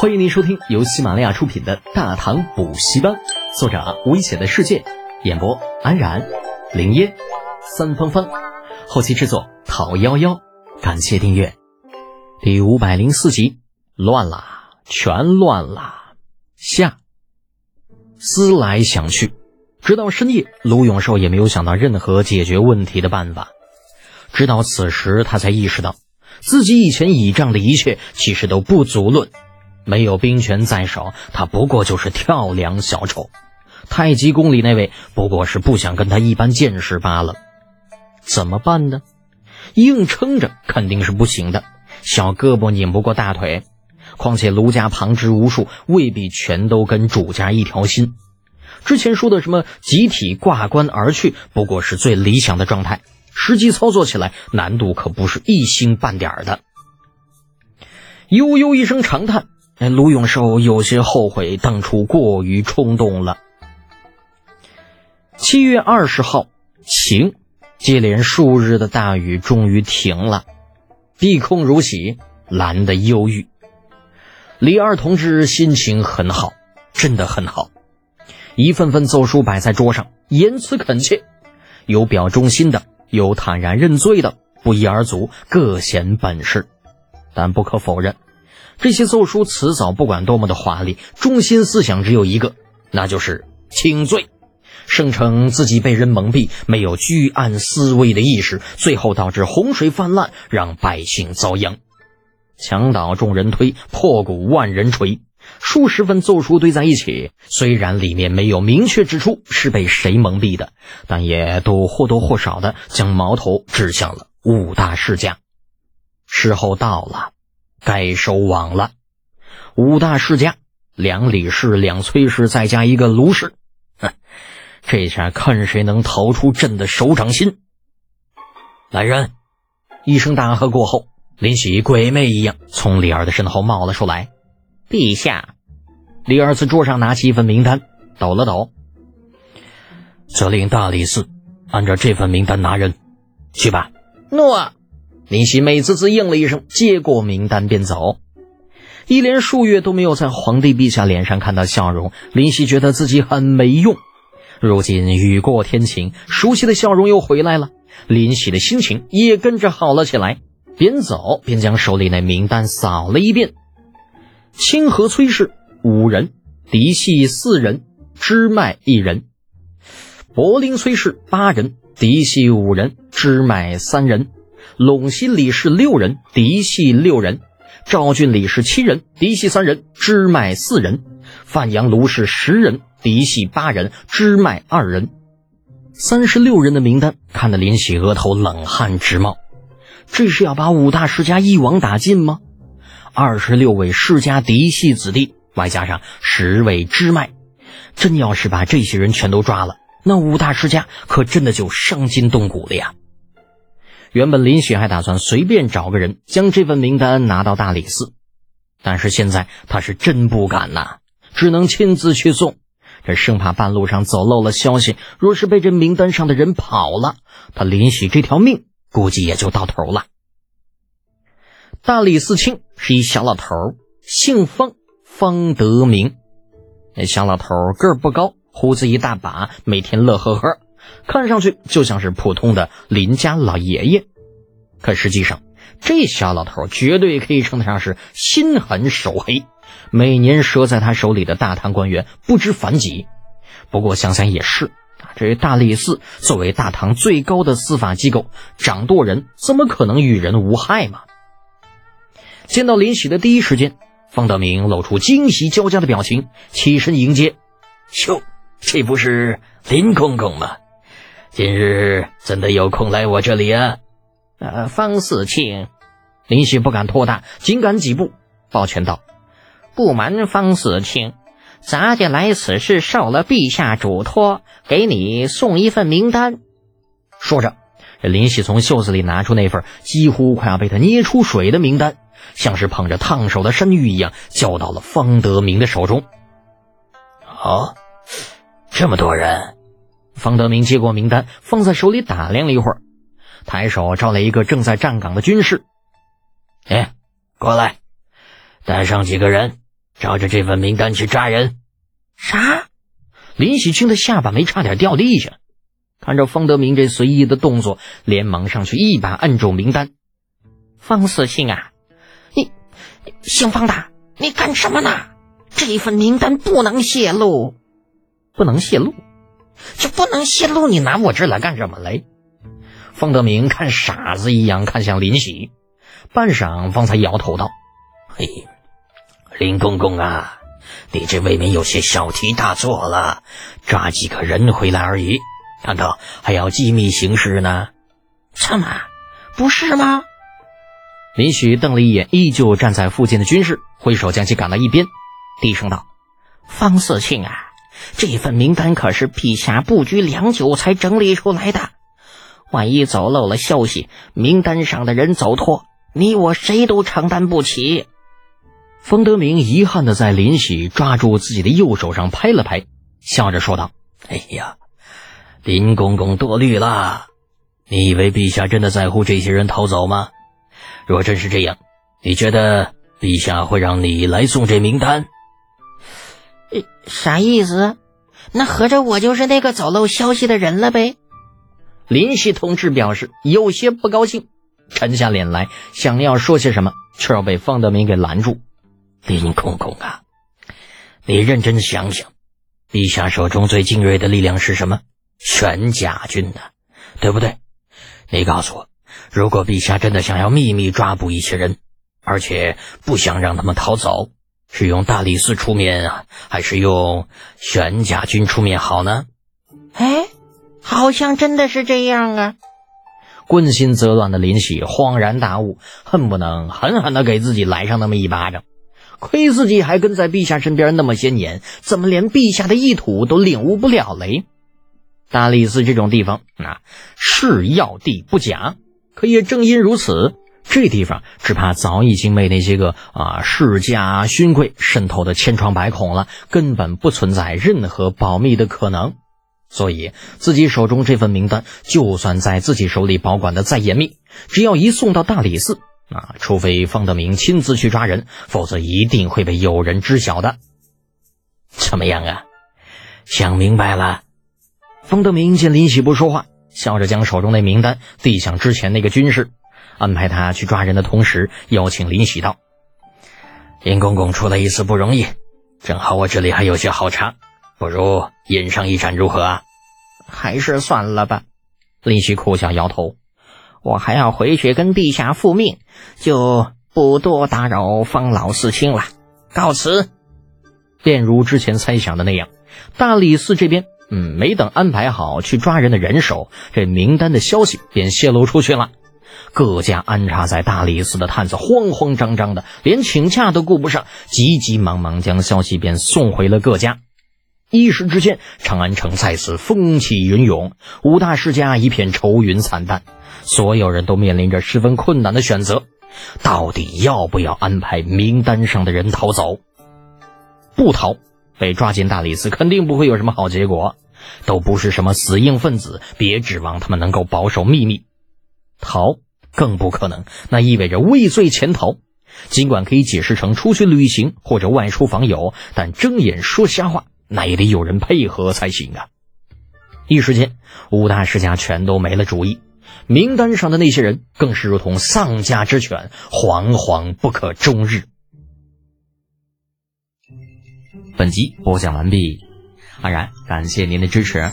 欢迎您收听由喜马拉雅出品的《大唐补习班》，作者危险的世界，演播安然、林烟、三芳芳，后期制作陶幺幺。感谢订阅。第五百零四集，乱啦，全乱啦！下。思来想去，直到深夜，卢永寿也没有想到任何解决问题的办法。直到此时，他才意识到，自己以前倚仗的一切其实都不足论。没有兵权在手，他不过就是跳梁小丑。太极宫里那位不过是不想跟他一般见识罢了。怎么办呢？硬撑着肯定是不行的，小胳膊拧不过大腿。况且卢家旁支无数，未必全都跟主家一条心。之前说的什么集体挂冠而去，不过是最理想的状态，实际操作起来难度可不是一星半点的。悠悠一声长叹。哎，卢永寿有些后悔当初过于冲动了。七月二十号，晴，接连数日的大雨终于停了，碧空如洗，蓝的忧郁。李二同志心情很好，真的很好。一份份奏书摆在桌上，言辞恳切，有表忠心的，有坦然认罪的，不一而足，各显本事。但不可否认。这些奏书辞藻不管多么的华丽，中心思想只有一个，那就是请罪，声称自己被人蒙蔽，没有居安思危的意识，最后导致洪水泛滥，让百姓遭殃。墙倒众人推，破鼓万人锤。数十份奏书堆在一起，虽然里面没有明确指出是被谁蒙蔽的，但也都或多或少的将矛头指向了五大世家。时候到了。该收网了，五大世家，两李氏，两崔氏，再加一个卢氏，哼，这下看谁能逃出朕的手掌心！来人！一声大喝过后，林喜鬼魅一样从李儿的身后冒了出来。陛下，李儿自桌上拿起一份名单，抖了抖，责令大理寺按照这份名单拿人，去吧。诺。林夕美滋滋应了一声，接过名单便走。一连数月都没有在皇帝陛下脸上看到笑容，林夕觉得自己很没用。如今雨过天晴，熟悉的笑容又回来了，林夕的心情也跟着好了起来。边走边将手里那名单扫了一遍：清河崔氏五人，嫡系四人，支脉一人；柏林崔氏八人，嫡系五人，支脉三人。陇西李氏六人，嫡系六人；赵郡李氏七人，嫡系三人，支脉四人；范阳卢氏十人，嫡系八人，支脉二人。三十六人的名单看得林喜额头冷汗直冒。这是要把五大世家一网打尽吗？二十六位世家嫡系子弟，外加上十位支脉，真要是把这些人全都抓了，那五大世家可真的就伤筋动骨了呀！原本林雪还打算随便找个人将这份名单拿到大理寺，但是现在他是真不敢呐，只能亲自去送。这生怕半路上走漏了消息，若是被这名单上的人跑了，他林喜这条命估计也就到头了。大理寺卿是一小老头，姓方，方德明。那小老头个儿不高，胡子一大把，每天乐呵呵。看上去就像是普通的邻家老爷爷，可实际上这小老头绝对可以称得上是心狠手黑，每年折在他手里的大唐官员不知凡几。不过想想也是，这大理寺作为大唐最高的司法机构，掌舵人怎么可能与人无害嘛？见到林喜的第一时间，方德明露出惊喜交加的表情，起身迎接：“哟，这不是林公公吗？”今日怎的有空来我这里啊？呃，方四庆，林喜不敢托大，紧赶几步，抱拳道：“不瞒方四庆，咱家来此是受了陛下嘱托，给你送一份名单。”说着，这林喜从袖子里拿出那份几乎快要被他捏出水的名单，像是捧着烫手的山芋一样，交到了方德明的手中。哦，这么多人。方德明接过名单，放在手里打量了一会儿，抬手招来一个正在站岗的军士：“哎，过来，带上几个人，照着这份名单去抓人。啥？林喜清的下巴没差点掉地下，看着方德明这随意的动作，连忙上去一把按住名单。方四庆啊，你姓方的，你干什么呢？这份名单不能泄露，不能泄露，就不能泄露？你拿我这来干什么嘞？方德明看傻子一样看向林喜，半晌方才摇头道：“嘿，林公公啊，你这未免有些小题大做了，抓几个人回来而已，难道还要机密行事呢？怎么，不是吗？”林许瞪了一眼依旧站在附近的军士，挥手将其赶到一边，低声道：“方四庆啊，这份名单可是陛下布局良久才整理出来的，万一走漏了消息，名单上的人走脱，你我谁都承担不起。”封德明遗憾的在林喜抓住自己的右手上拍了拍，笑着说道：“哎呀，林公公多虑了，你以为陛下真的在乎这些人逃走吗？”若真是这样，你觉得陛下会让你来送这名单？啥意思？那合着我就是那个走漏消息的人了呗？林喜同志表示有些不高兴，沉下脸来想要说些什么，却要被方德明给拦住。林空空啊，你认真想想，陛下手中最精锐的力量是什么？玄甲军呢，对不对？你告诉我。如果陛下真的想要秘密抓捕一些人，而且不想让他们逃走，是用大理寺出面啊，还是用玄甲军出面好呢？哎，好像真的是这样啊！quân 心则乱的林喜恍然大悟，恨不能狠狠的给自己来上那么一巴掌。亏自己还跟在陛下身边那么些年，怎么连陛下的意图都领悟不了嘞？大理寺这种地方啊，是要地不假。可也正因如此，这地方只怕早已经被那些个啊世家勋贵渗透的千疮百孔了，根本不存在任何保密的可能。所以，自己手中这份名单，就算在自己手里保管的再严密，只要一送到大理寺，啊，除非方德明亲自去抓人，否则一定会被有人知晓的。怎么样啊？想明白了？方德明见林喜不说话。笑着将手中那名单递向之前那个军士，安排他去抓人的同时，邀请林喜道：“林公公出来一次不容易，正好我这里还有些好茶，不如饮上一盏如何啊？”还是算了吧。林喜苦笑摇头：“我还要回去跟陛下复命，就不多打扰方老四卿了。告辞。”便如之前猜想的那样，大理寺这边。嗯，没等安排好去抓人的人手，这名单的消息便泄露出去了。各家安插在大理寺的探子慌慌张张的，连请假都顾不上，急急忙忙将消息便送回了各家。一时之间，长安城再次风起云涌，五大世家一片愁云惨淡，所有人都面临着十分困难的选择：到底要不要安排名单上的人逃走？不逃。被抓进大理寺，肯定不会有什么好结果。都不是什么死硬分子，别指望他们能够保守秘密。逃更不可能，那意味着畏罪潜逃。尽管可以解释成出去旅行或者外出访友，但睁眼说瞎话，那也得有人配合才行啊！一时间，五大世家全都没了主意，名单上的那些人更是如同丧家之犬，惶惶不可终日。本集播讲完毕，安然感谢您的支持。